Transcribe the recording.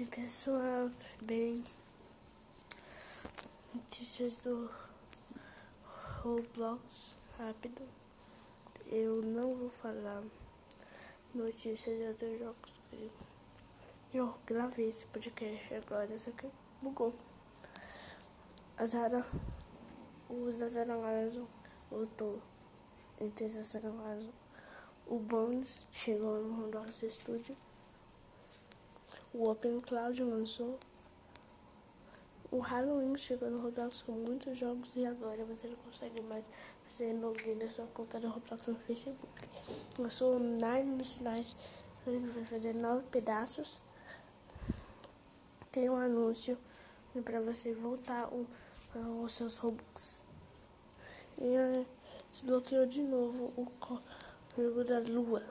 Oi pessoal, bem? Notícias do Roblox rápido. Eu não vou falar notícias de outros jogos. Eu gravei esse podcast agora, só que bugou. A Zara, o Zara Lazo voltou em terça Lazo. O Bones chegou no Roblox Studio. O Open Cloud lançou. O Halloween chegou no Roblox com muitos jogos e agora você não consegue mais fazer login da sua conta do Roblox no Facebook. Lançou o Nine Nights, ele vai fazer nove pedaços. Tem um anúncio para você voltar o, os seus Robux. E desbloqueou de novo o código da lua.